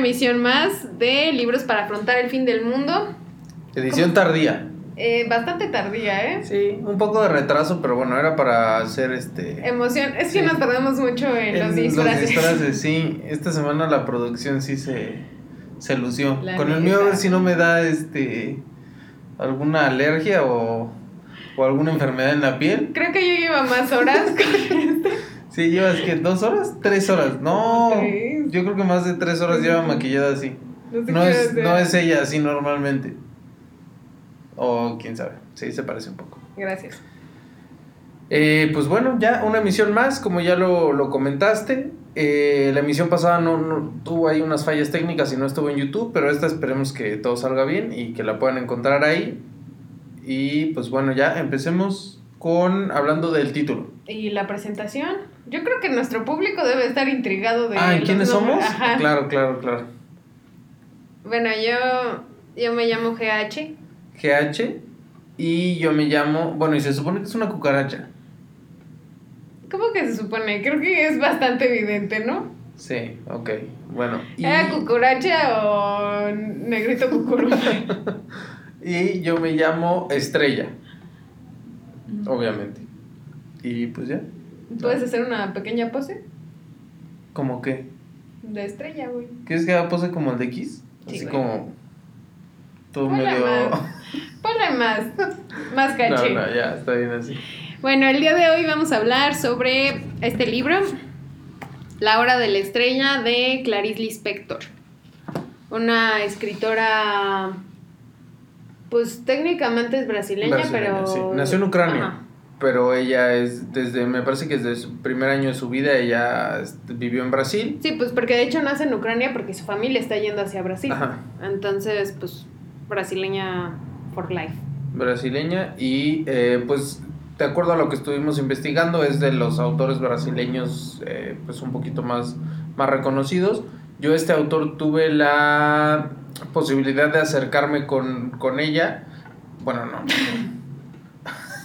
emisión más de Libros para afrontar el fin del mundo. Edición tardía. Eh, bastante tardía, ¿eh? Sí, un poco de retraso, pero bueno, era para hacer este... Emoción. Es que Sí. nos tardamos mucho en, los disfraces. disfraces, sí. Esta semana la producción sí se, se lució. La Con el mío a ver si no me da este alguna alergia o, o alguna enfermedad en la piel. Creo que yo llevo más horas. Sí, llevas que dos horas, tres horas. No. Yo creo que más de tres horas lleva maquillada así. No sé No es, no es ella así normalmente. O quién sabe. Sí, se parece un poco. Gracias. Eh, pues bueno, ya una emisión más, como ya lo, lo comentaste. Eh, la emisión pasada no, no- tuvo ahí unas fallas técnicas y no estuvo en YouTube, pero esta esperemos que todo salga bien y que la puedan encontrar ahí. Y pues bueno, ya empecemos con hablando del título. ¿Y la presentación? Yo creo que nuestro público debe estar intrigado de. ah, ¿y los quiénes somos? Ajá. Claro, claro, claro. Bueno, yo, yo me llamo GH. GH y yo me llamo, bueno, y se supone que es una cucaracha. ¿Cómo que se supone? Creo que es bastante evidente, ¿no? Sí, ok, bueno. Y, ¿Era cucaracha o negrito cucurú? y yo me llamo Estrella, obviamente. Y pues ya. ¿Puedes hacer una pequeña pose? ¿Cómo qué? De estrella, güey. ¿Quieres que haga pose como el de X? Sí, Así güey. como. Ponle medio. más. Ponle más. Más No, caché. no, ya, está bien así. Bueno, el día de hoy vamos a hablar sobre este libro, La Hora de la Estrella, de Clarice Lispector. Una escritora, pues técnicamente es brasileña, Brasileña, pero... sí. Nació en Ucrania. Ajá. Pero ella es, desde, me parece que desde su primer año de su vida, ella este, vivió en Brasil. Sí, pues porque de hecho nace en Ucrania porque su familia está yendo hacia Brasil. Ajá. Entonces, pues, brasileña for life. brasileña y eh, pues de acuerdo a lo que estuvimos investigando es de los autores brasileños eh, pues un poquito más, más reconocidos. Yo este autor tuve la posibilidad de acercarme con, con ella. Bueno, no.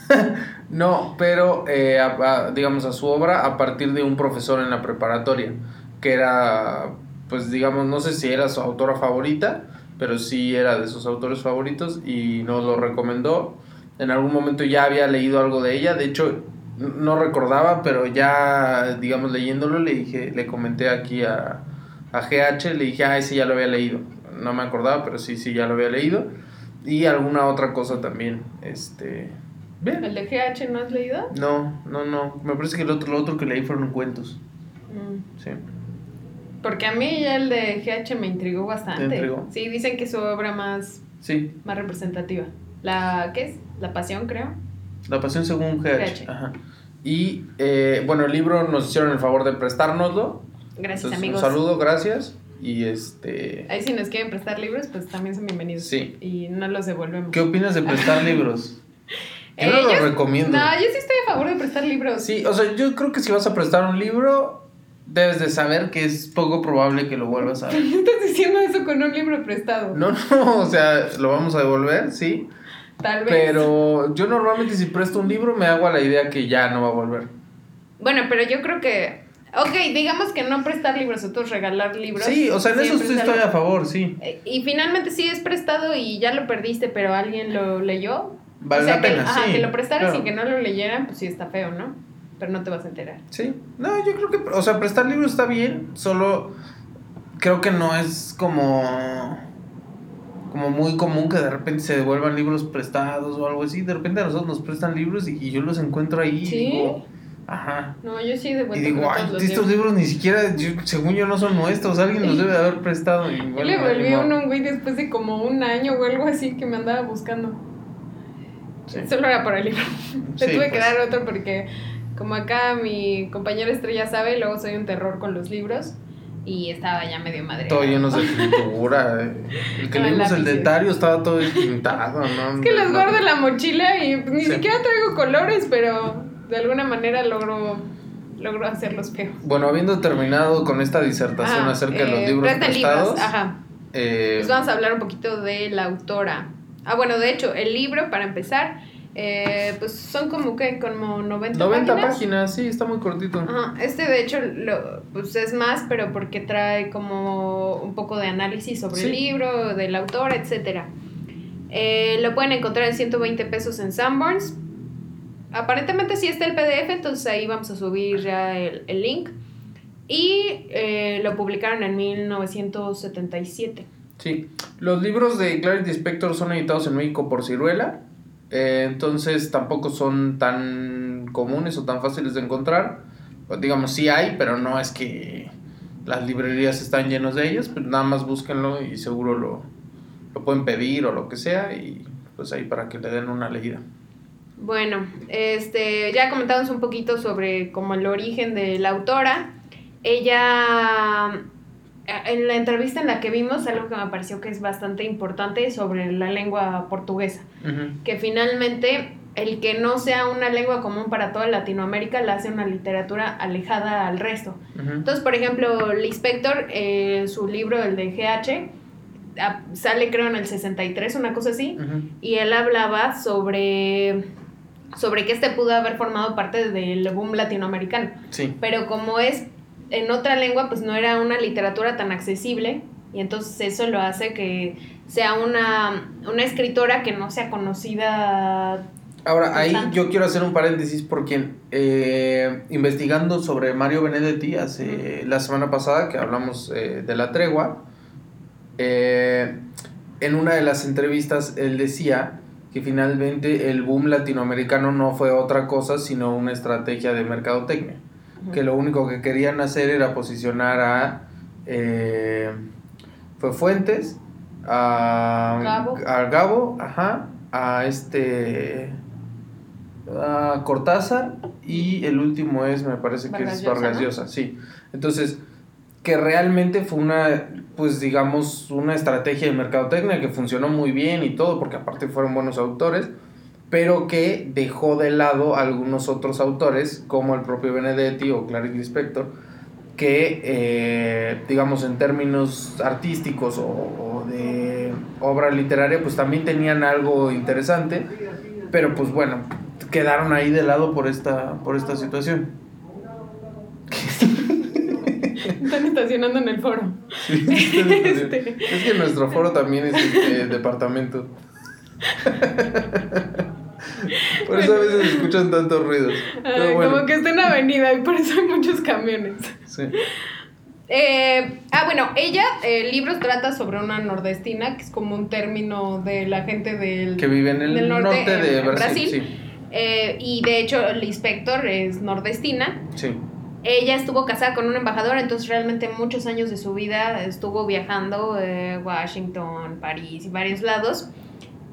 no, pero eh, digamos a su obra a partir de un profesor en la preparatoria, que era, pues digamos, no sé si era su autora favorita, pero sí era de sus autores favoritos y nos lo recomendó. En algún momento ya había leído algo de ella, de hecho no recordaba, pero ya, digamos, leyéndolo le dije, le comenté aquí a, a GH, le dije, ah, ese ya lo había leído. No me acordaba, pero sí, sí, ya lo había leído. Y alguna otra cosa también, este... Bien. ¿El de GH no has leído? No, no, no. Me parece que el otro, lo otro que leí fueron cuentos. Mm. Sí. Porque a mí ya el de GH me intrigó bastante. ¿Te intrigó? Sí, dicen que es su obra más, Sí. más representativa. La, ¿qué es? La Pasión, creo. La pasión según GH. GH. Ajá. Y eh, bueno, el libro nos hicieron el favor de prestárnoslo. Gracias, Entonces, amigos. Un saludo, gracias. Y este. Ahí si nos quieren prestar libros, pues también son bienvenidos. Sí. Y no los devolvemos. ¿Qué opinas de prestar libros? Yo Eh, no lo yo- recomiendo. No, yo sí estoy a favor de prestar libros. Sí, o sea, yo creo que si vas a prestar un libro, debes de saber que es poco probable que lo vuelvas a ver. ¿Por qué estás diciendo eso con un libro prestado? No, no, o sea, lo vamos a devolver, sí. Tal vez. Pero yo normalmente si presto un libro me hago a la idea que ya no va a volver. Bueno, pero yo creo que. Ok, digamos que no prestar libros, otros regalar libros. Sí, o sea, en eso sí es estoy a favor, sí. Eh, Y finalmente sí es prestado y ya lo perdiste, pero alguien lo leyó. Vale o sea, la que, pena, ajá, sí. que lo prestaras claro. y que no lo leyeran, pues sí está feo, ¿no? Pero no te vas a enterar. Sí, no, yo creo que, o sea, prestar libros está bien, solo creo que no es como como muy común que de repente se devuelvan libros prestados o algo así. De repente a nosotros nos prestan libros y, y yo los encuentro ahí y ¿Sí? digo, ajá. No, yo sí de Y digo, ay, estos libros. libros ni siquiera, yo- según yo, no son nuestros, alguien los debe de haber prestado. Y Yo bueno, le volví uno a un güey después de como un año o algo así que me andaba buscando. Sí. Solo era por el libro. Le Sí, tuve que pues. dar otro porque como acá mi compañera estrella sabe, luego soy un terror con los libros y estaba ya medio madre. Todo lleno de pintura. eh. El que leímos el de Tario estaba todo pintado, ¿no? Es que los guardo en la mochila y ni Sí. siquiera traigo colores, pero de alguna manera logro, logro hacerlos feos. Bueno, habiendo terminado con esta disertación Ah, acerca de los eh, libros prestados, libros, Ajá. eh, Pues vamos a hablar un poquito de la autora. Ah, bueno, de hecho, el libro, para empezar, Eh, pues son como que como 90, 90 páginas. sí, está muy cortito. Ajá. Este de hecho lo, pues es más, pero porque trae como un poco de análisis sobre el libro, del autor, etcétera. Eh, lo pueden encontrar en 120 pesos en Sanborns. Aparentemente sí está el PDF, entonces ahí vamos a subir ya el, el link. Y eh, lo publicaron en 1977. Sí, los libros de Clarity Spector son editados en México por Ciruela. Eh, entonces tampoco son tan comunes o tan fáciles de encontrar. Pues, digamos, sí hay, pero no es que las librerías están llenas de ellos, pues nada más búsquenlo y seguro lo, lo pueden pedir o lo que sea y pues ahí para que le den una leída. Bueno, este, ya comentamos un poquito sobre como el origen de la autora. Ella en la entrevista en la que vimos algo que me pareció que es bastante importante sobre la lengua portuguesa, que finalmente el que no sea una lengua común para toda Latinoamérica la hace una literatura alejada al resto. Entonces, por ejemplo, Lispector, eh, su libro, el de GH, sale creo en el 63, una cosa así, y él hablaba sobre sobre que este pudo haber formado parte del boom latinoamericano. Sí. Pero como es en otra lengua pues no era una literatura tan accesible y entonces eso lo hace que sea una, escritora que no sea conocida. Ahora, ahí yo quiero hacer un paréntesis porque eh, investigando sobre Mario Benedetti hace la semana pasada que hablamos eh, de la tregua, eh, en una de las entrevistas él decía que finalmente el boom latinoamericano no fue otra cosa sino una estrategia de mercadotecnia que lo único que querían hacer era posicionar a eh, fue Fuentes, a Gabo. a Gabo, ajá, a este a Cortázar y el último es, me parece que es Vargas Llosa, sí. Entonces, que realmente fue una, pues digamos, una estrategia de mercadotecnia que funcionó muy bien y todo, porque aparte fueron buenos autores, pero que dejó de lado algunos otros autores, como el propio Benedetti o Clarice Lispector, que, eh, digamos, en términos artísticos o, de obra literaria, pues también tenían algo interesante, pero pues bueno, quedaron ahí de lado por esta, por esta situación. Están estacionando en el foro. Este. Es que nuestro foro también es este departamento. Por eso a veces escuchan tantos ruidos. Como que está en avenida y por eso hay muchos camiones. Sí. Eh, ah, bueno, ella, el libro trata sobre una nordestina, que es como un término de la gente del... Que vive en el norte, de Brasil. Eh, y de hecho, el inspector es nordestina. Sí. Ella estuvo casada con un embajador, entonces realmente muchos años de su vida estuvo viajando eh, Washington, París y varios lados.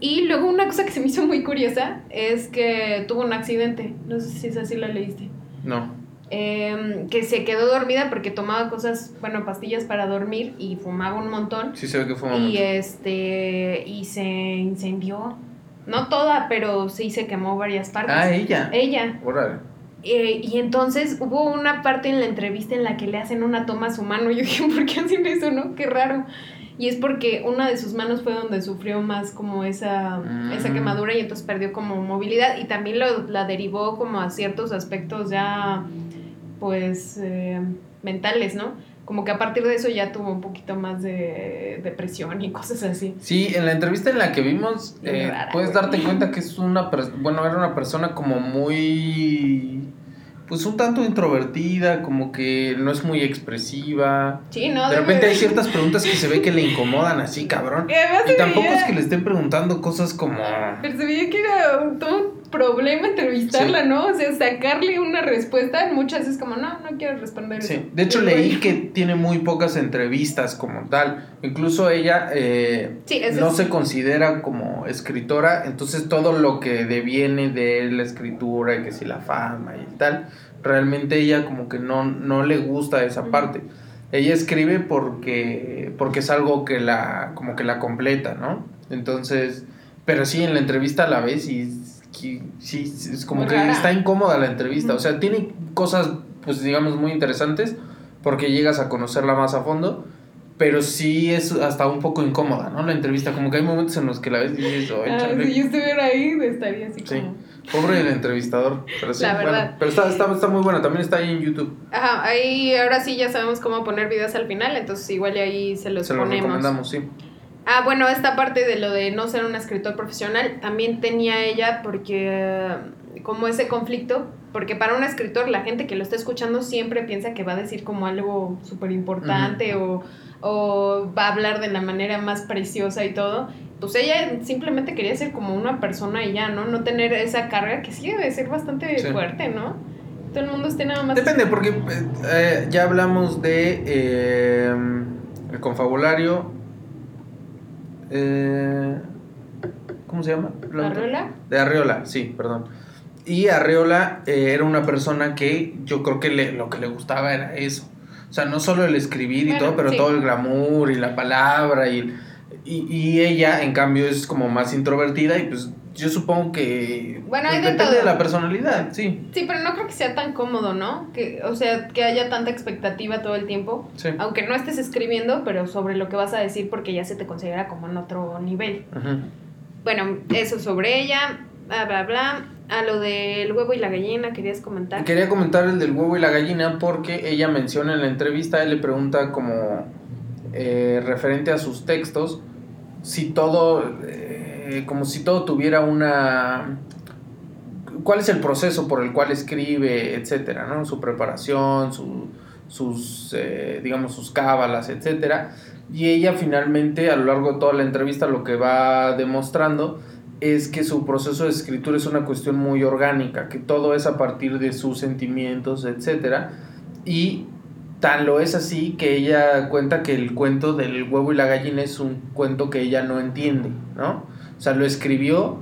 Y luego una cosa que se me hizo muy curiosa es que tuvo un accidente. No sé si es así la leíste. No. Em, que se quedó dormida porque tomaba cosas, bueno, pastillas para dormir y fumaba un montón. Sí, se ve que fumaba Y este, y se incendió. No toda, pero sí se quemó varias partes. Ah, ella. Ella. Órale. Eh, y entonces hubo una parte en la entrevista en la que le hacen una toma a su mano. Y yo dije, ¿por qué hacen eso, no? Qué raro y es porque una de sus manos fue donde sufrió más como esa, esa mm. quemadura y entonces perdió como movilidad y también lo, la derivó como a ciertos aspectos ya pues eh, mentales, ¿no? Como que a partir de eso ya tuvo un poquito más de depresión y cosas así. Sí, en la entrevista en la que vimos, eh, puedes darte cuenta que es una, bueno, era una persona como muy pues un tanto introvertida, como que no es muy expresiva. Sí, no. De repente hay ciertas preguntas que se ve que le incomodan así, cabrón. Y, tampoco es que le estén preguntando cosas como... Pero se veía que era un, todo problema entrevistarla, ¿no? O sea, sacarle una respuesta muchas es como, no, no quiero responder sí. De hecho, leí que tiene muy pocas entrevistas como tal. Incluso ella eh, no se considera como escritora, entonces todo lo que deviene de la escritura y que si la fama y tal realmente ella como que no, no le gusta esa parte. Ella escribe porque, porque es algo que la, como que la completa, ¿no? Entonces, pero sí, en la entrevista a la ves y sí, es como que está incómoda la entrevista. O sea, tiene cosas, pues digamos, muy interesantes porque llegas a conocerla más a fondo, pero sí es hasta un poco incómoda, ¿no? La entrevista, como que hay momentos en los que la ves y dices, ah, si yo estuviera ahí, estaría así sí. como... Pobre el entrevistador, pero sí, la verdad. Bueno, pero está, está, está, muy buena, también está ahí en YouTube. Ajá, ahí ahora sí ya sabemos cómo poner videos al final, entonces igual ahí se los se ponemos. Los recomendamos, sí. Ah, bueno, esta parte de lo de no ser un escritor profesional también tenía ella porque eh, como ese conflicto, porque para un escritor la gente que lo está escuchando siempre piensa que va a decir como algo súper importante o, o va a hablar de la manera más preciosa y todo. Pues ella simplemente quería ser como una persona y ya, ¿no? No tener esa carga que sí debe ser bastante fuerte, ¿no? Todo el mundo esté nada más... Depende, porque eh, ya hablamos de eh, el confabulario eh, ¿Cómo se llama? ¿Arreola? De Arreola, sí, perdón. Y Arreola eh, era una persona que yo creo que le, lo que le gustaba era eso. O sea, no solo el escribir y todo, pero todo el glamour y la palabra y, y, y, ella, en cambio, es como más introvertida y pues yo supongo que bueno, pues, depende de, la personalidad, sí. Sí, pero no creo que sea tan cómodo, ¿no? Que, o sea, que haya tanta expectativa todo el tiempo. Sí. Aunque no estés escribiendo, pero sobre lo que vas a decir porque ya se te considera como en otro nivel. Bueno, eso sobre ella, bla, bla, bla. A lo del huevo y la gallina, ¿querías comentar? Quería comentar el del huevo y la gallina porque ella menciona en la entrevista, él le pregunta como eh, referente a sus textos, si todo... Eh, eh, como si todo tuviera una... ¿Cuál es el proceso por el cual escribe, etcétera, ¿no? Su preparación, su, sus, eh, digamos, sus cábalas, etcétera. Y ella finalmente, a lo largo de toda la entrevista, lo que va demostrando es que su proceso de escritura es una cuestión muy orgánica, que todo es a partir de sus sentimientos, etcétera. Y tan lo es así que ella cuenta que el cuento del huevo y la gallina es un cuento que ella no entiende, ¿no? O sea, lo escribió,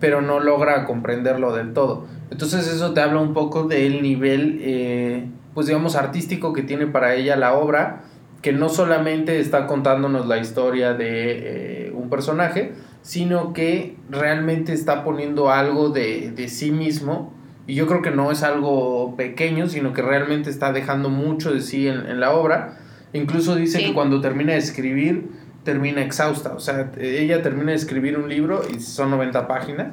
pero no logra comprenderlo del todo. Entonces eso te habla un poco del nivel, eh, pues digamos, artístico que tiene para ella la obra, que no solamente está contándonos la historia de eh, un personaje, sino que realmente está poniendo algo de, de sí mismo. Y yo creo que no es algo pequeño, sino que realmente está dejando mucho de sí en, en la obra. Incluso dice que cuando termina de escribir, termina exhausta. O sea, ella termina de escribir un libro y son 90 páginas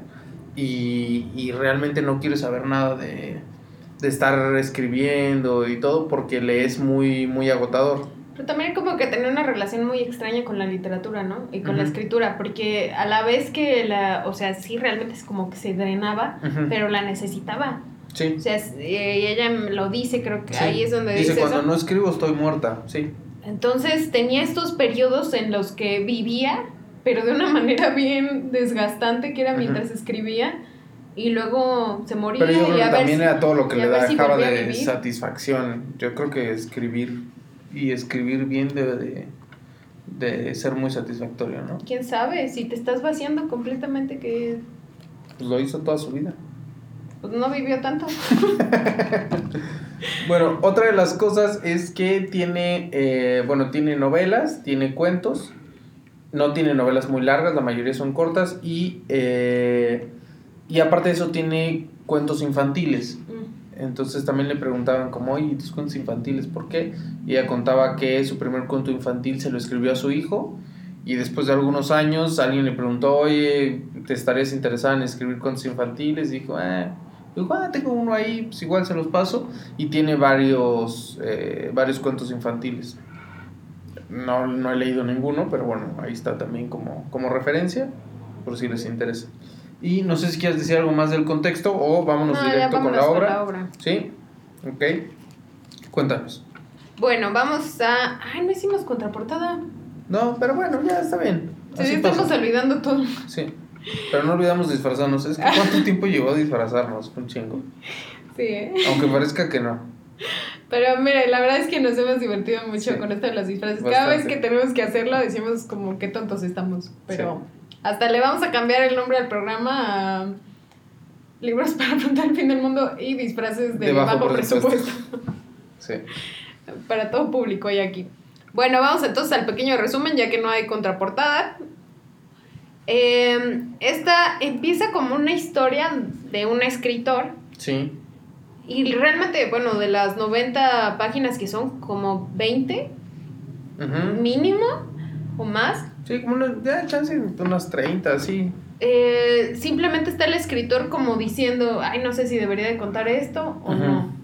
y, y realmente no quiere saber nada de, de, estar escribiendo y todo porque le es muy, muy agotador. Pero también como que tenía una relación muy extraña con la literatura, ¿no? Y con la escritura, porque a la vez que la, o sea, sí realmente es como que se drenaba, pero la necesitaba. Sí. O sea, y ella lo dice, creo que ahí es donde dice. Dice, cuando no escribo estoy muerta, sí. Entonces tenía estos periodos en los que vivía, pero de una manera bien desgastante, que era mientras escribía, y luego se moría. Pero yo creo que también era todo lo que le dejaba de satisfacción. Yo creo que escribir y escribir bien debe de, de ser muy satisfactorio, ¿no? ¿Quién sabe? Si te estás vaciando completamente que... Pues lo hizo toda su vida. Pues no vivió tanto. Bueno, otra de las cosas es que tiene, eh, bueno, tiene novelas, tiene cuentos, no tiene novelas muy largas, la mayoría son cortas y, eh, y aparte de eso tiene cuentos infantiles. Mm. Entonces también le preguntaban como, oye, tus cuentos infantiles, ¿por qué? Y ella contaba que su primer cuento infantil se lo escribió a su hijo y después de algunos años alguien le preguntó, oye, ¿te estarías interesada en escribir cuentos infantiles? Y dijo, eh, Ah, tengo uno ahí, pues igual se los paso. Y tiene varios, eh, varios cuentos infantiles. No, no he leído ninguno, pero bueno, ahí está también como, como referencia, por si les interesa. Y no sé si quieres decir algo más del contexto o vámonos directo con, la obra. con la obra. Sí, ok. Cuéntanos. Bueno, vamos a... Ay, no hicimos contraportada. No, pero bueno, ya está bien. Sí, estamos olvidando todo. Sí. Pero no olvidamos disfrazarnos. Es que ¿cuánto tiempo llevó a disfrazarnos? Un chingo. Sí, ¿eh? Aunque parezca que no. Pero mire, la verdad es que nos hemos divertido mucho con esto de los disfraces. Cada vez que tenemos que hacerlo decimos como qué tontos estamos. Pero hasta le vamos a cambiar el nombre al programa a Libros para afrontar el fin del mundo y disfraces de, bajo, presupuesto. Sí. para todo público y aquí. Bueno, vamos entonces al pequeño resumen, ya que no hay contraportada. Eh, esta empieza como una historia de un escritor. Sí. Y realmente, bueno, de las 90 páginas que son, como 20, Ujú. mínimo o más. Sí, como una, ya, chance, unas 30, sí. Eh, simplemente está el escritor como diciendo, ay, no sé si debería de contar esto o no.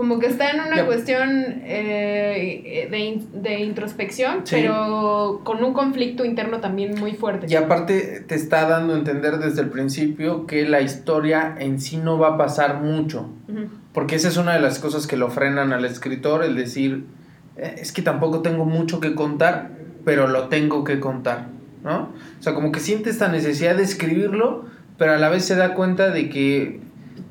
Como que está en una cuestión eh, de, in- de introspección, Sí. pero con un conflicto interno también muy fuerte. Y aparte te está dando a entender desde el principio que la historia en sí no va a pasar mucho. Ujú. Porque esa es una de las cosas que lo frenan al escritor, el decir, "Eh, es que tampoco tengo mucho que contar, pero lo tengo que contar, ¿no? O sea, como que siente esta necesidad de escribirlo, pero a la vez se da cuenta de que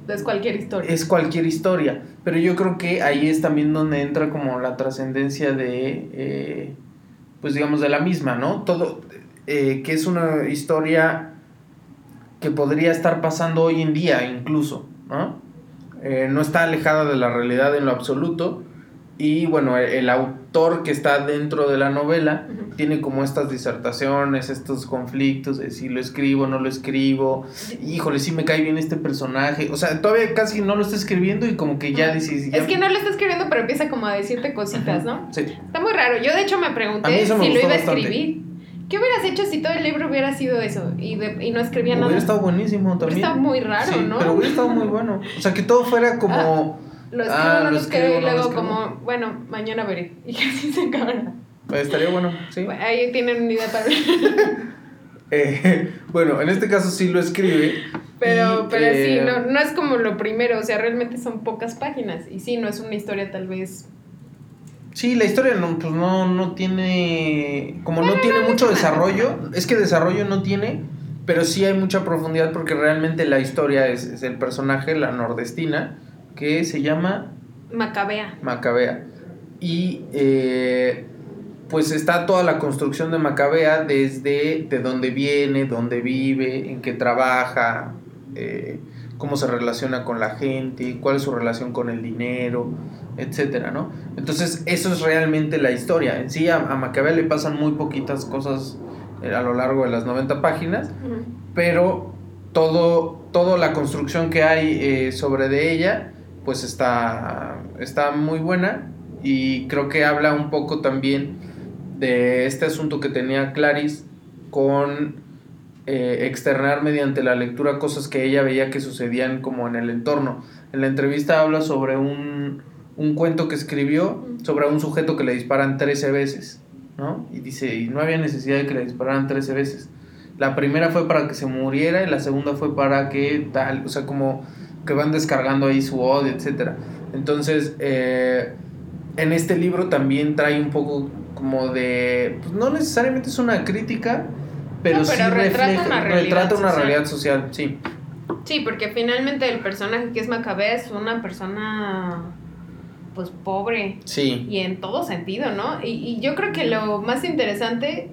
Es cualquier historia. es cualquier historia. Pero yo creo que ahí es también donde entra como la trascendencia de, eh, pues digamos, de la misma, ¿no? Todo, eh, que es una historia que podría estar pasando hoy en día incluso, ¿no? Eh, no está alejada de la realidad en lo absoluto. Y bueno, el, el autor que está dentro de la novela tiene como estas disertaciones, estos conflictos de si lo escribo, no lo escribo, híjole, sí me cae bien este personaje, o sea, todavía casi no lo está escribiendo y como que ya dices... ya- Es que no lo está escribiendo, pero empieza como a decirte cositas, ¿no? Sí. Está muy raro. Yo de hecho me pregunté me si lo iba a bastante. escribir. ¿Qué hubieras hecho si todo el libro hubiera sido eso y, de- y no escribía nada? Hubiera estado buenísimo Hubiera también. estado muy raro, Sí, ¿no? Pero hubiera estado muy bueno. O sea, que todo fuera como... Lo escribo, Ah, no lo escribo, escribo, y no luego escribo. como, bueno, mañana veré. Y así se acaba. Estaría bueno, sí. Bueno, ahí tienen una idea para Eh, bueno, en este caso sí lo escribe. Pero, y, pero eh, sí, no, no es como lo primero, o sea, realmente son pocas páginas. Y sí, no es una historia tal vez. Sí, la historia no, pues no, no tiene, como no tiene mucho desarrollo, es que desarrollo no tiene, pero sí hay mucha profundidad porque realmente la historia es, es el personaje, la nordestina, que se llama Macabea. Macabea. Y eh, pues está toda la construcción de Macabea desde de dónde viene, dónde vive, en qué trabaja, eh, cómo se relaciona con la gente, cuál es su relación con el dinero, etcétera, ¿no? Entonces, eso es realmente la historia. En sí, a, a Macabea le pasan muy poquitas cosas eh, a lo largo de las 90 páginas, pero todo, toda la construcción que hay eh, sobre de ella, pues está, está muy buena y creo que habla un poco también de este asunto que tenía Clarice con eh, externar mediante la lectura cosas que ella veía que sucedían como en el entorno. En la entrevista habla sobre un, un cuento que escribió sobre un sujeto que le disparan 13 veces, ¿no? Y dice, y no había necesidad de que le dispararan 13 veces. La primera fue para que se muriera y la segunda fue para que tal, o sea, como que van descargando ahí su odio, etcétera. Entonces, eh, en este libro también trae un poco como de, pues no necesariamente es una crítica, pero, No, sí pero retrata refleja, una realidad retrata una social. realidad social, sí. Sí, porque finalmente el personaje que es Macabea es una persona, pues, pobre. Sí, Y en todo sentido, ¿no? Y, y yo creo que lo más interesante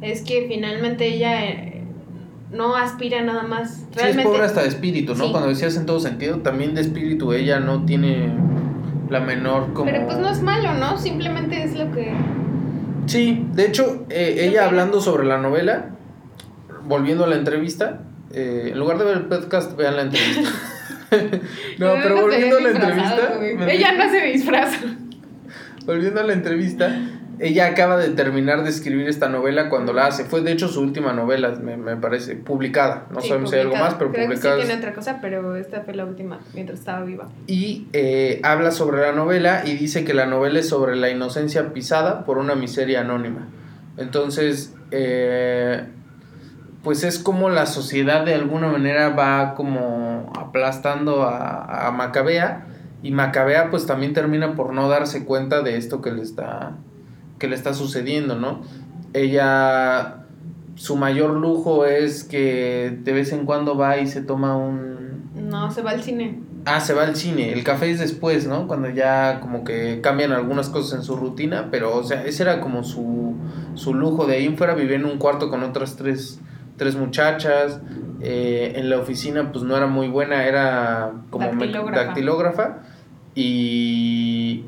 es que finalmente ella no aspira nada más. sí es Realmente, pobre hasta de espíritu, ¿no? Sí. Cuando decías en todo sentido, también de espíritu ella no tiene la menor como... Pero pues no es malo, ¿no? Simplemente es lo que... Sí, de hecho, eh, ella hablando sobre la novela, volviendo a la entrevista, eh, en lugar de ver el podcast, vean la entrevista. no, pero volviendo a la entrevista, me- Ella no se disfraza. volviendo a la entrevista, ella acaba de terminar de escribir esta novela cuando la hace. Fue de hecho su última novela, me, me parece, publicada. No Sí, sabemos si hay algo publicada. más, pero Creo publicada. Que sí tiene otra cosa, pero esta fue la última mientras estaba viva. y eh, habla sobre la novela y dice que la novela es sobre la inocencia pisada por una miseria anónima. Entonces, eh, pues es como la sociedad de alguna manera va como aplastando a, a Macabea y Macabea pues también termina por no darse cuenta de esto que le está, que le está sucediendo, ¿no? Ella, su mayor lujo es que de vez en cuando va y se toma un, No, se va al cine. Ah, se va al cine. El café es después, ¿no? Cuando ya como que cambian algunas cosas en su rutina, pero o sea, ese era como su, su lujo. De ahí en fuera vivía en un cuarto con otras tres, tres muchachas. Eh, en la oficina pues no era muy buena, era como Dactilógrafa. dactilógrafa. Y,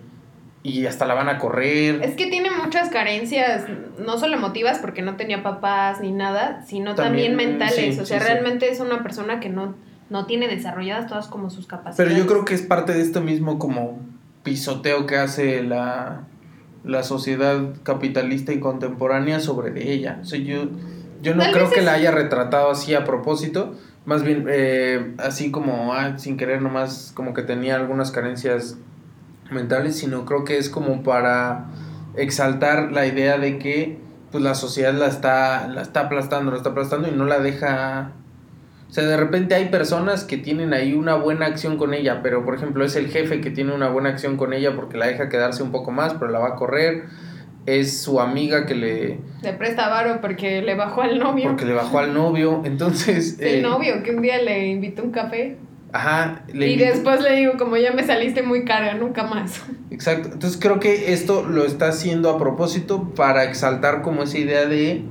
y hasta la van a correr. Es que tiene muchas carencias, no solo emotivas, porque no tenía papás ni nada, sino también, También, mentales. sí, o sea, sí, sí. realmente es una persona que no, no tiene desarrolladas todas como sus capacidades. Pero yo creo que es parte de esto mismo como pisoteo que hace la, la sociedad capitalista y contemporánea sobre ella. O sea, yo, yo no creo que la haya retratado así a propósito, más bien eh, así como ah, sin querer nomás como que tenía algunas carencias mentales, sino creo que es como para exaltar la idea de que pues la sociedad la está, la está aplastando, la está aplastando y no la deja... O sea, de repente hay personas que tienen ahí una buena acción con ella, pero por ejemplo es el jefe que tiene una buena acción con ella porque la deja quedarse un poco más, pero la va a correr. Es su amiga que le... Le presta varo porque le bajó al novio. Porque le bajó al novio, entonces... El eh, novio que un día le invitó un café. Ajá. y después le digo, como ya me saliste muy cara, nunca más. Exacto. Entonces creo que esto lo está haciendo a propósito para exaltar como esa idea de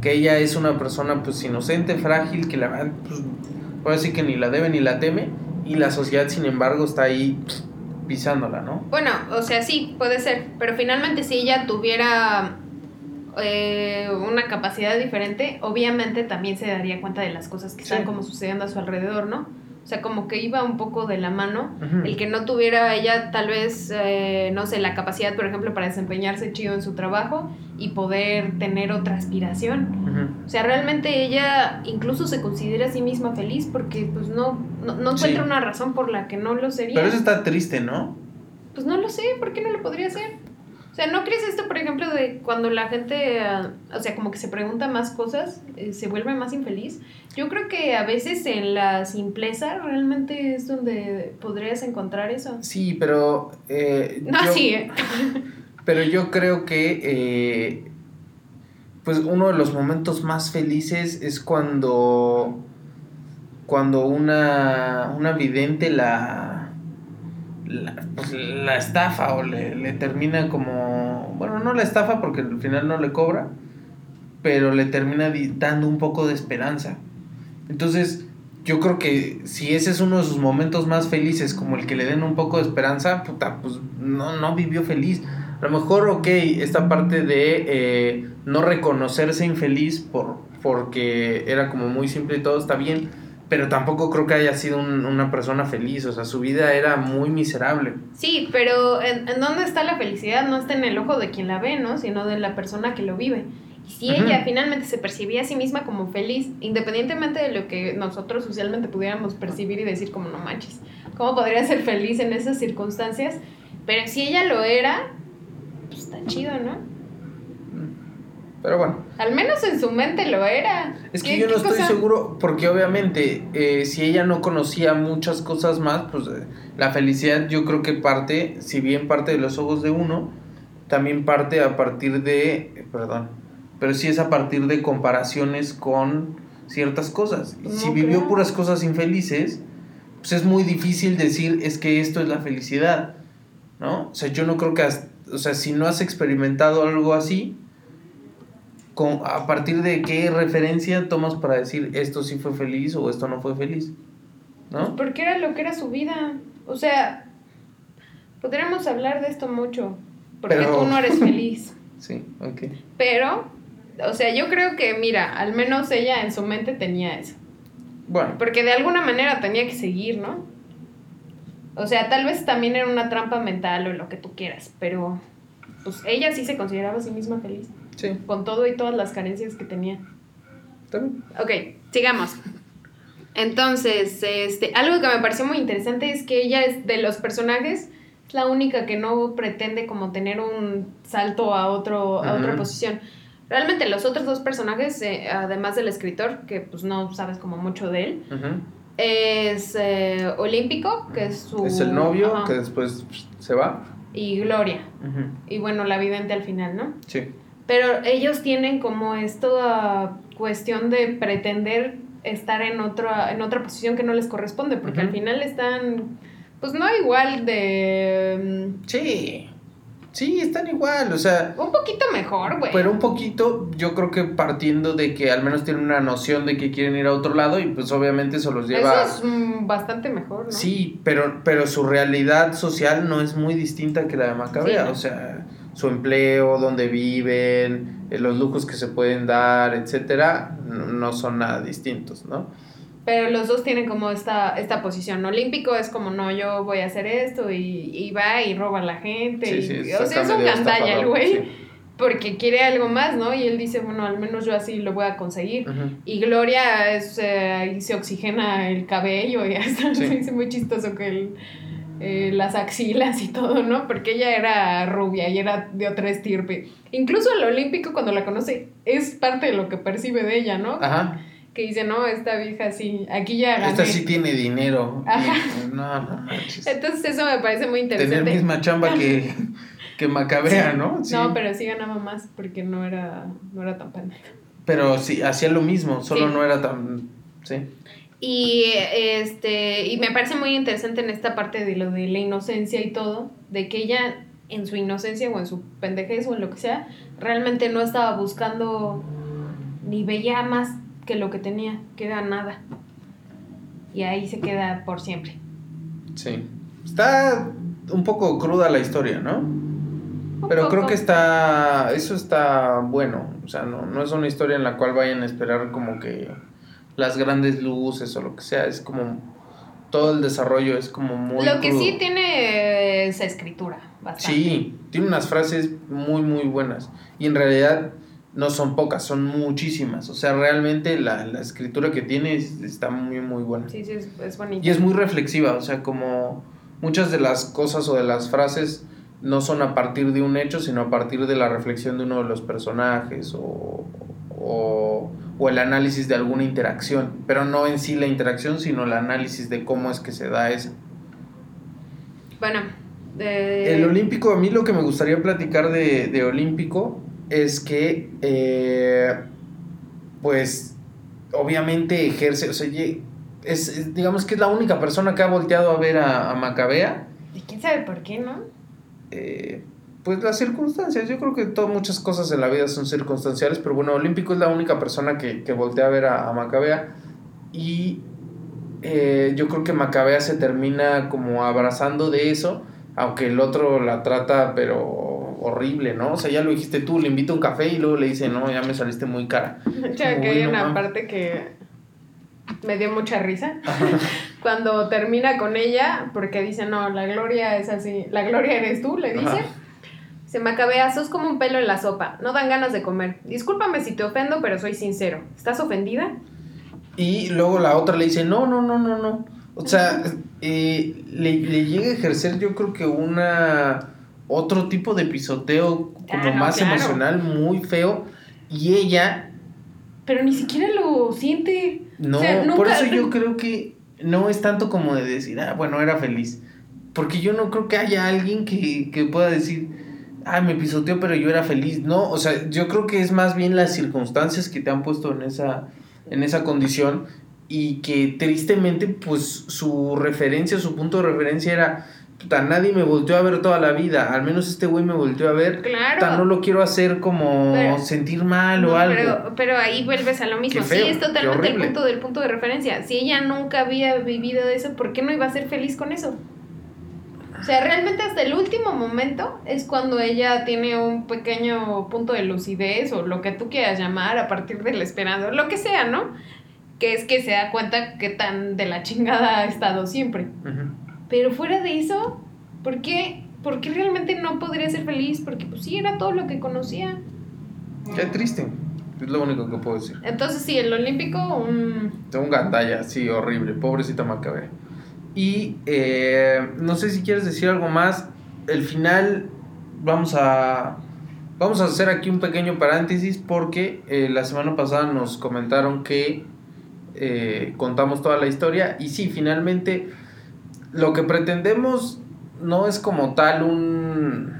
que ella es una persona pues inocente, frágil, que la pues puede decir que ni la debe ni la teme y la sociedad sin embargo está ahí pisándola, ¿no? Bueno, o sea, sí, puede ser, pero finalmente si ella tuviera eh, una capacidad diferente, obviamente también se daría cuenta de las cosas que están como sucediendo a su alrededor, ¿no? O sea, como que iba un poco de la mano. El que no tuviera ella tal vez, eh, no sé, la capacidad, por ejemplo, para desempeñarse chido en su trabajo y poder tener otra aspiración. O sea, realmente ella incluso se considera a sí misma feliz porque pues no, no, encuentra una razón por la que no lo sería. Pero eso está triste, ¿no? Pues no lo sé, ¿por qué no lo podría hacer? O sea, ¿no crees esto, por ejemplo, de cuando la gente, ah, o sea, como que se pregunta más cosas, eh, se vuelve más infeliz? Yo creo que a veces en la simpleza realmente es donde podrías encontrar eso. Sí, pero... Eh, no, sí. Eh. pero yo creo que, pues, uno de los momentos más felices es cuando, cuando una, una vidente la la, pues, la estafa o le, le, termina como, bueno, no la estafa porque al final no le cobra, pero le termina dando un poco de esperanza. Entonces, yo creo que si ese es uno de sus momentos más felices, como el que le den un poco de esperanza, pues no, no vivió feliz. A lo mejor, ok, esta parte de eh, no reconocerse infeliz por, porque era como muy simple y todo está bien pero tampoco creo que haya sido una persona feliz, o sea, su vida era muy miserable. Sí, pero ¿en, dónde está la felicidad? No está en el ojo de quien la ve, ¿no? Sino de la persona que lo vive. Y si ella finalmente se percibía a sí misma como feliz, independientemente de lo que nosotros socialmente pudiéramos percibir y decir como no manches, ¿cómo podría ser feliz en esas circunstancias? Pero si ella lo era, pues está chido, ¿no? Pero bueno. Al menos en su mente lo era. Es que yo no estoy seguro, porque obviamente eh, si ella no conocía muchas cosas más, pues eh, la felicidad yo creo que parte, si bien parte de los ojos de uno, también parte a partir de, perdón, pero sí es a partir de comparaciones con ciertas cosas. si vivió puras cosas infelices, pues es muy difícil decir es que esto es la felicidad, ¿no? O sea, yo no creo que, o sea, si no has experimentado algo así, a partir de qué referencia tomas para decir esto sí fue feliz o esto no fue feliz. ¿No? Pues porque era lo que era su vida. O sea, podríamos hablar de esto mucho. Porque tú no eres feliz. sí, ok. Pero, o sea, yo creo que, mira, al menos ella en su mente tenía eso. Bueno. Porque de alguna manera tenía que seguir, ¿no? O sea, tal vez también era una trampa mental o lo que tú quieras, pero pues ella sí se consideraba a sí misma feliz. Sí. Con todo y todas las carencias que tenía. También. Ok, sigamos. Entonces, este, algo que me pareció muy interesante es que ella es de los personajes, es la única que no pretende como tener un salto a, otro, a otra posición. Realmente los otros dos personajes, eh, además del escritor, que pues no sabes como mucho de él, es eh, Olímpico, que es su... Es el novio, que después se va. Y Gloria. Y bueno, la vidente al final, ¿no? Sí. Pero ellos tienen como esta cuestión de pretender estar en otra, en otra posición que no les corresponde, porque al final están, pues no igual de... Mm, sí, sí, están igual, o sea... Un poquito mejor, güey. Pero un poquito, yo creo que partiendo de que al menos tienen una noción de que quieren ir a otro lado y pues obviamente eso los lleva... Eso es mm, bastante mejor, ¿no? Sí, pero, pero su realidad social no es muy distinta que la de Macabea, o sea su empleo, dónde viven, eh, los lujos que se pueden dar, etcétera, no son nada distintos, ¿no? Pero los dos tienen como esta, esta posición. Olímpico es como, no, yo voy a hacer esto y, y va y roba a la gente. Sí, y- sí, o sea, es un gandalla el güey. sí. Porque quiere algo más, ¿no? Y él dice, bueno, al menos yo así lo voy a conseguir. Y Gloria es, eh, se oxigena el cabello y hasta se dice muy chistoso que el, eh, las axilas y todo, ¿no? Porque ella era rubia y era de otra estirpe. Incluso el olímpico cuando la conoce es parte de lo que percibe de ella, ¿no? Ajá. Que dice, no, esta vieja sí, aquí ya gané. Esta sí tiene dinero. Ajá. No, no manches. Entonces eso me parece muy Tener interesante. misma chamba que, que Macabea, ¿no? Sí. No, pero sí ganaba más porque no era, no era tan pendeja. Pero sí, hacía lo mismo, solo Sí. no era tan... Sí. Y este, y me parece muy interesante en esta parte de lo de la inocencia y todo, de que ella en su inocencia o en su pendejez o en lo que sea, realmente no estaba buscando ni veía más que lo que tenía, que era nada. Y ahí se queda por siempre. Sí. Está un poco cruda la historia, ¿no? Un Pero creo que está. Eso está bueno. O sea, no, no es una historia en la cual vayan a esperar como que las grandes luces o lo que sea. Es como. Todo el desarrollo es como muy. Lo que crudo. sí tiene esa escritura, bastante. Sí, tiene unas frases muy, muy buenas. Y en realidad no son pocas, son muchísimas. O sea, realmente la, la escritura que tiene es- está muy, muy buena. Sí, sí, es, es bonito. Y es muy reflexiva, o sea, como muchas de las cosas o de las frases no son a partir de un hecho, sino a partir de la reflexión de uno de los personajes o, o, o el análisis de alguna interacción, pero no en sí la interacción, sino el análisis de cómo es que se da eso. Bueno, El Olímpico, a mí lo que me gustaría platicar de, de Olímpico es que, eh, pues, obviamente ejerce, o sea, es- digamos que es la única persona que ha volteado a ver a, a Macabea, y quién sabe por qué, ¿no? eh, pues las circunstancias, yo creo que to- muchas cosas en la vida son circunstanciales, pero bueno, Olímpico es la única persona que, que voltea a ver a, a Macabea y eh, yo creo que Macabea se termina como abrazando de eso, aunque el otro la trata pero horrible, ¿no? O sea, ya lo dijiste tú, le invita un café y luego le dice, no, ya me saliste muy cara. O sea, Como, que hay "Uy, no una mames". parte que me dio mucha risa. Cuando termina con ella, porque dice, no, la gloria es así, la gloria eres tú, le dice. Ajá. Se me acabea, sos como un pelo en la sopa, no dan ganas de comer. Discúlpame si te ofendo, pero soy sincero. ¿Estás ofendida? Y luego la otra le dice, no, no, no, no, no. O sea, eh, le, le llega a ejercer yo creo que una otro tipo de pisoteo como Ah, no, más claro. emocional, muy feo. Y ella, Pero ni siquiera lo siente. no, O sea, por eso yo creo que no es tanto como de decir, ah, bueno, era feliz. Porque yo no creo que haya alguien que, que pueda decir, ah, me pisoteó, pero yo era feliz. No, o sea, yo creo que es más bien las circunstancias que te han puesto en esa, en esa condición y que tristemente, pues su referencia, su punto de referencia era, puta, nadie me volteó a ver toda la vida, al menos este güey me volteó a ver. Claro. puta, no lo quiero hacer como Pero- sentir mal No, o algo. Pero, pero ahí vuelves a lo mismo. Feo, sí, es totalmente el punto del punto de referencia. Si ella nunca había vivido eso, ¿por qué no iba a ser feliz con eso? O sea, realmente hasta el último momento es cuando ella tiene un pequeño punto de lucidez o lo que tú quieras llamar a partir del esperando, lo que sea, ¿no? Que es que se da cuenta que tan de la chingada ha estado siempre. Pero fuera de eso, ¿por qué, ¿por qué realmente no podría ser feliz? Porque pues sí, era todo lo que conocía. Qué triste, es lo único que puedo decir. Entonces sí, el olímpico, un... Un gandalla, sí, horrible, pobrecita Macabea. Y eh, no sé si quieres decir algo más. El final, vamos a. Vamos a hacer aquí un pequeño paréntesis porque eh, la semana pasada nos comentaron que eh, contamos toda la historia. Y sí, finalmente, lo que pretendemos no es como tal un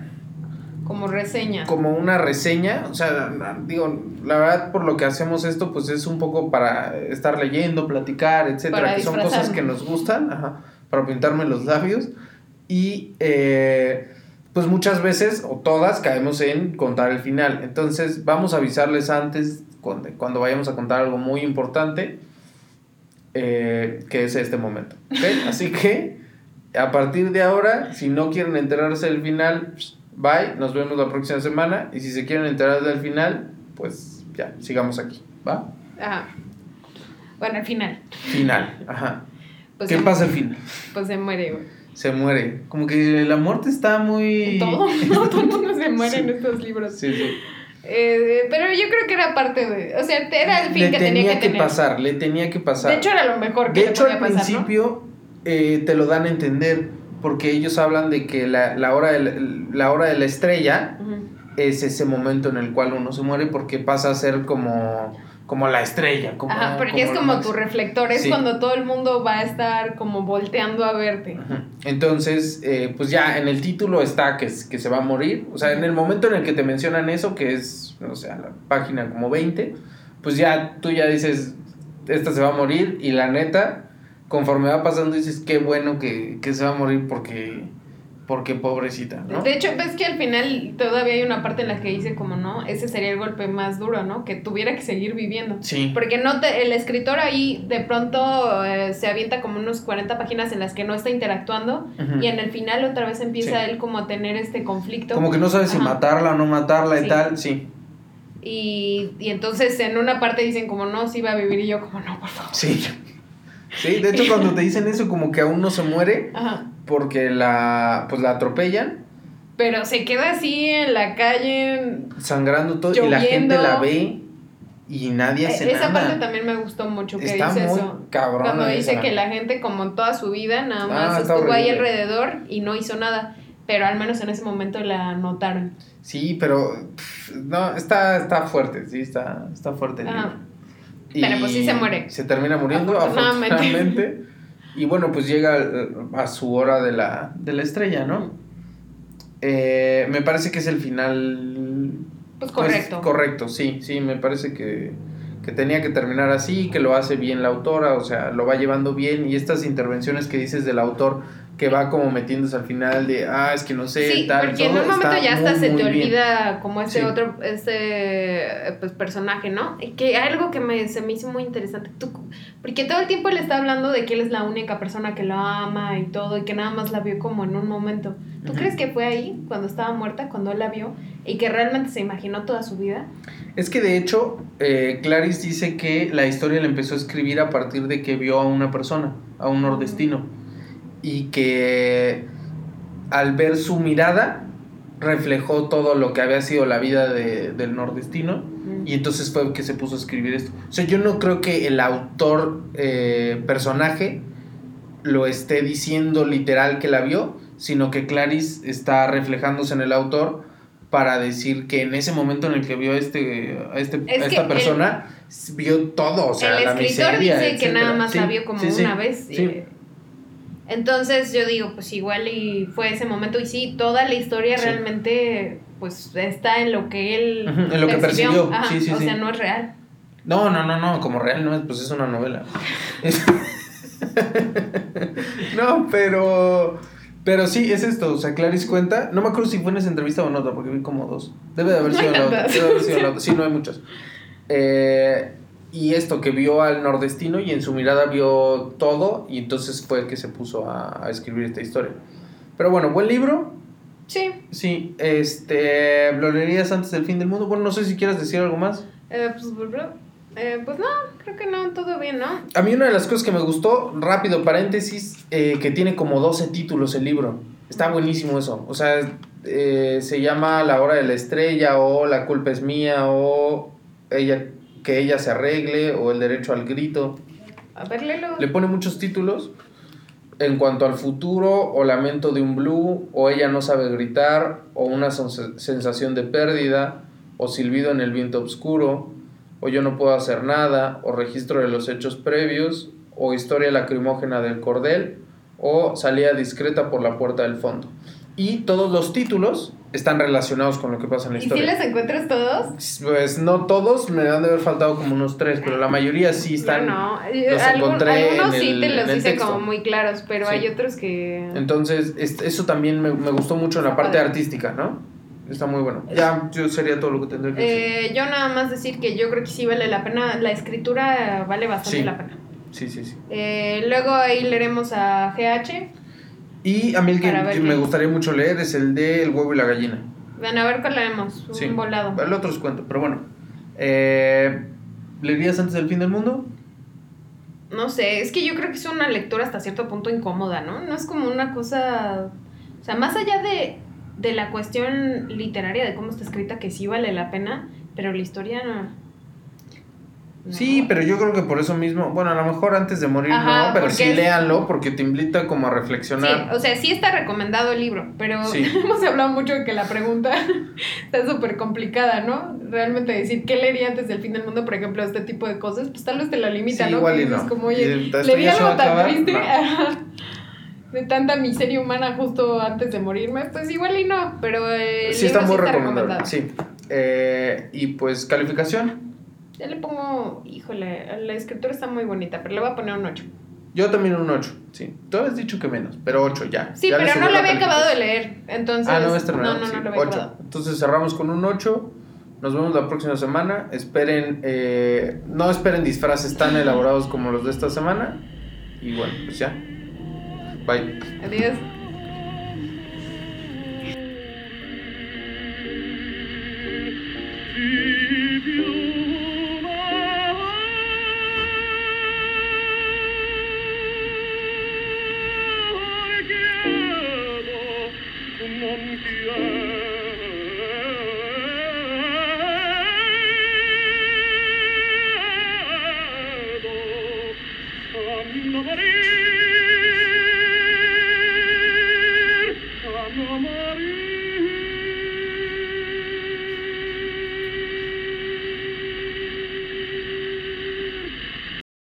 como reseña. como una reseña, o sea, digo, la verdad por lo que hacemos esto pues es un poco para estar leyendo, platicar, etcétera, Para que son cosas que nos gustan, ajá, para pintarme los labios y eh, pues muchas veces o todas caemos en contar el final, entonces vamos a avisarles antes cuando, cuando vayamos a contar algo muy importante eh, que es este momento, ¿ok? Así que a partir de ahora, si no quieren enterarse del final, bye, nos vemos la próxima semana. Y si se quieren enterar del final, pues ya, sigamos aquí, ¿va? Ajá. Bueno, al final. Final, ajá. Pues ¿Qué pasa al final? Pues se muere, güey. Se muere. Como que la muerte está muy... Todo, no, todo el mundo se muere Sí. en estos libros. Sí, sí. Eh, pero yo creo que era parte de. O sea, era el fin le que tenía tenía que, que tener. pasar, le tenía que pasar. De hecho, era lo mejor que De hecho, podía al pasar, ¿no? principio eh, te lo dan a entender, porque ellos hablan de que la, la hora de la, hora de la estrella es ese momento en el cual uno se muere porque pasa a ser como, como la estrella. Como, Ajá, porque es lo como tu reflector, es Sí. cuando todo el mundo va a estar como volteando a verte. Entonces, eh, pues ya en el título está que, es- que se va a morir. O sea, en el momento en el que te mencionan eso, que es, o sea, la página como 20, pues ya tú ya dices, esta se va a morir. Y la neta, conforme va pasando, dices, qué bueno que, que se va a morir porque, porque pobrecita, ¿no? De hecho, ves que al final todavía hay una parte en la que dice como no, ese sería el golpe más duro, ¿no? Que tuviera que seguir viviendo. Sí. Porque no te, el escritor ahí de pronto eh, se avienta como unos 40 páginas en las que no está interactuando y en el final otra vez empieza Sí. él como a tener este conflicto. Como que no sabes si matarla o no matarla y tal, sí. Y, y entonces en una parte dicen como no, sí va a vivir y yo como no, por favor. Sí. Sí, de hecho cuando te dicen eso como que aún no se muere Ajá. Porque la pues la atropellan Pero se queda así en la calle. sangrando todo y la gente Lloviendo. la ve y nadie hace E, Esa nada. parte también me gustó mucho que Está dice muy eso. cabrona Cuando dice esa. que la gente como toda su vida nada Ah, más estuvo ahí alrededor y no hizo nada. Pero al menos en ese momento la notaron. Sí, pero pff, no, está, está fuerte, sí, está, está fuerte. Ajá. libro. Pero, pues, sí se muere. Se termina muriendo, Afortunadamente. afortunadamente. Y bueno, pues llega eh, a su hora de la, de la estrella, ¿no? Eh, me parece que es el final. Pues correcto. correcto, sí, sí, me parece que, que tenía que terminar así, que lo hace bien la autora, o sea, lo va llevando bien. Y estas intervenciones que dices del autor que va como metiéndose al final de, ah, es que no sé, Sí, tal, porque en un momento ya hasta muy, se muy te bien. olvida como ese Sí. otro, ese eh, pues, personaje, ¿no? Y que algo que me, se me hizo muy interesante, tú, porque todo el tiempo le está hablando de que él es la única persona que lo ama y todo, y que nada más la vio como en un momento. ¿Tú crees que fue ahí, cuando estaba muerta, cuando él la vio, y que realmente se imaginó toda su vida? Es que de hecho, eh, Clarice dice que la historia la empezó a escribir a partir de que vio a una persona, a un nordestino, y que al ver su mirada reflejó todo lo que había sido la vida de- del nordestino, y entonces fue que se puso a escribir esto. O sea, yo no creo que el autor eh, personaje lo esté diciendo literal que la vio, sino que Clarice está reflejándose en el autor para decir que en ese momento en el que vio a, este, a, este, Es a que esta persona, vio todo, o sea, el la escritor miseria, dice que nada más Sí, la vio como sí, sí, una vez. sí. y- entonces yo digo, pues igual y fue ese momento y sí, toda la historia Sí. realmente pues está en lo que él en lo que percibió, sí, sí, o sea, no es real. No, no, no, no, como real no es, pues es una novela. No, pero. Pero sí, es esto. O sea, Clarice cuenta. No me acuerdo si fue en esa entrevista o en otra, porque vi como dos. Debe de haber sido la otra. Debe de haber sido la otra. Sí, no hay muchas. Eh, y esto, que vio al nordestino y en su mirada vio todo. Y entonces fue que se puso a, a escribir esta historia. Pero bueno, buen libro. Sí, Sí, este. ¿Lo leerías antes del fin del mundo? Bueno, no sé si quieras decir algo más. eh, pues, eh, pues no, creo que no, todo bien, ¿no? A mí una de las cosas que me gustó, rápido paréntesis, eh, que tiene como 12 títulos el libro. Está buenísimo eso. O sea, eh, se llama La hora de la estrella o La culpa es mía o ella que ella se arregle o El derecho al grito. A ver, léelo. Le pone muchos títulos en cuanto al futuro o Lamento de un blue o Ella no sabe gritar o Una sens- sensación de pérdida o Silbido en el viento oscuro o Yo no puedo hacer nada o Registro de los hechos previos o Historia lacrimógena del cordel o Salida discreta por la puerta del fondo. Y todos los títulos están relacionados con lo que pasa en la ¿Y si historia. les encuentras todos? Pues no todos, me han de haber faltado como unos tres, pero la mayoría sí están. Yo no. los Algún- encontré algunos en sí el- te en los hice como muy claros, pero Sí. hay otros que... Entonces, es- eso también me, me gustó mucho en la parte artística, ¿no? Está muy bueno. Ya, yo sería todo lo que tendría que decir. Eh, yo nada más decir que yo creo que sí vale la pena, la escritura vale bastante Sí. la pena. Sí, sí, sí. Eh, luego ahí leeremos a GH. Y a mí el que, me gustaría mucho leer es el de El huevo y la gallina. Ven a ver cuál leemos. Un Sí. volado. El otro os cuento, pero bueno. Eh, ¿Leerías antes del fin del mundo? no sé, es que yo creo que es una lectura hasta cierto punto incómoda, ¿no? No es como una cosa, o sea, más allá de, de la cuestión literaria, de cómo está escrita, que sí vale la pena, pero la historia no. Sí, pero yo creo que por eso mismo, bueno, a lo mejor antes de morir Ajá, no, pero sí es- léanlo porque te invita como a Sí, reflexionar. o sea, sí está recomendado el libro, pero Sí. hemos hablado mucho de que la pregunta está súper complicada, ¿no? Realmente decir qué leería antes del fin del mundo, por ejemplo, este tipo de cosas, pues tal vez te la limita, Sí, ¿no? igual y no. como, oye, va algo tan triste, no. de tanta miseria humana justo antes de morirme, pues igual y no, pero eh, sí, está muy recomendado. Sí. Eh, y pues calificación. Ya le pongo, híjole, la escritura está muy bonita, pero le voy a poner un 8. Yo también un 8, sí. Tú habías dicho que menos, pero 8 ya. Sí, Ya pero no lo había acabado de leer, entonces... Ah, no, este no, no, no, sí, no lo había 8. acabado. Entonces cerramos con un 8. Nos vemos la próxima semana. Esperen, eh, no esperen disfraces tan elaborados como los de esta semana. Y bueno, pues ya. Bye. Adiós.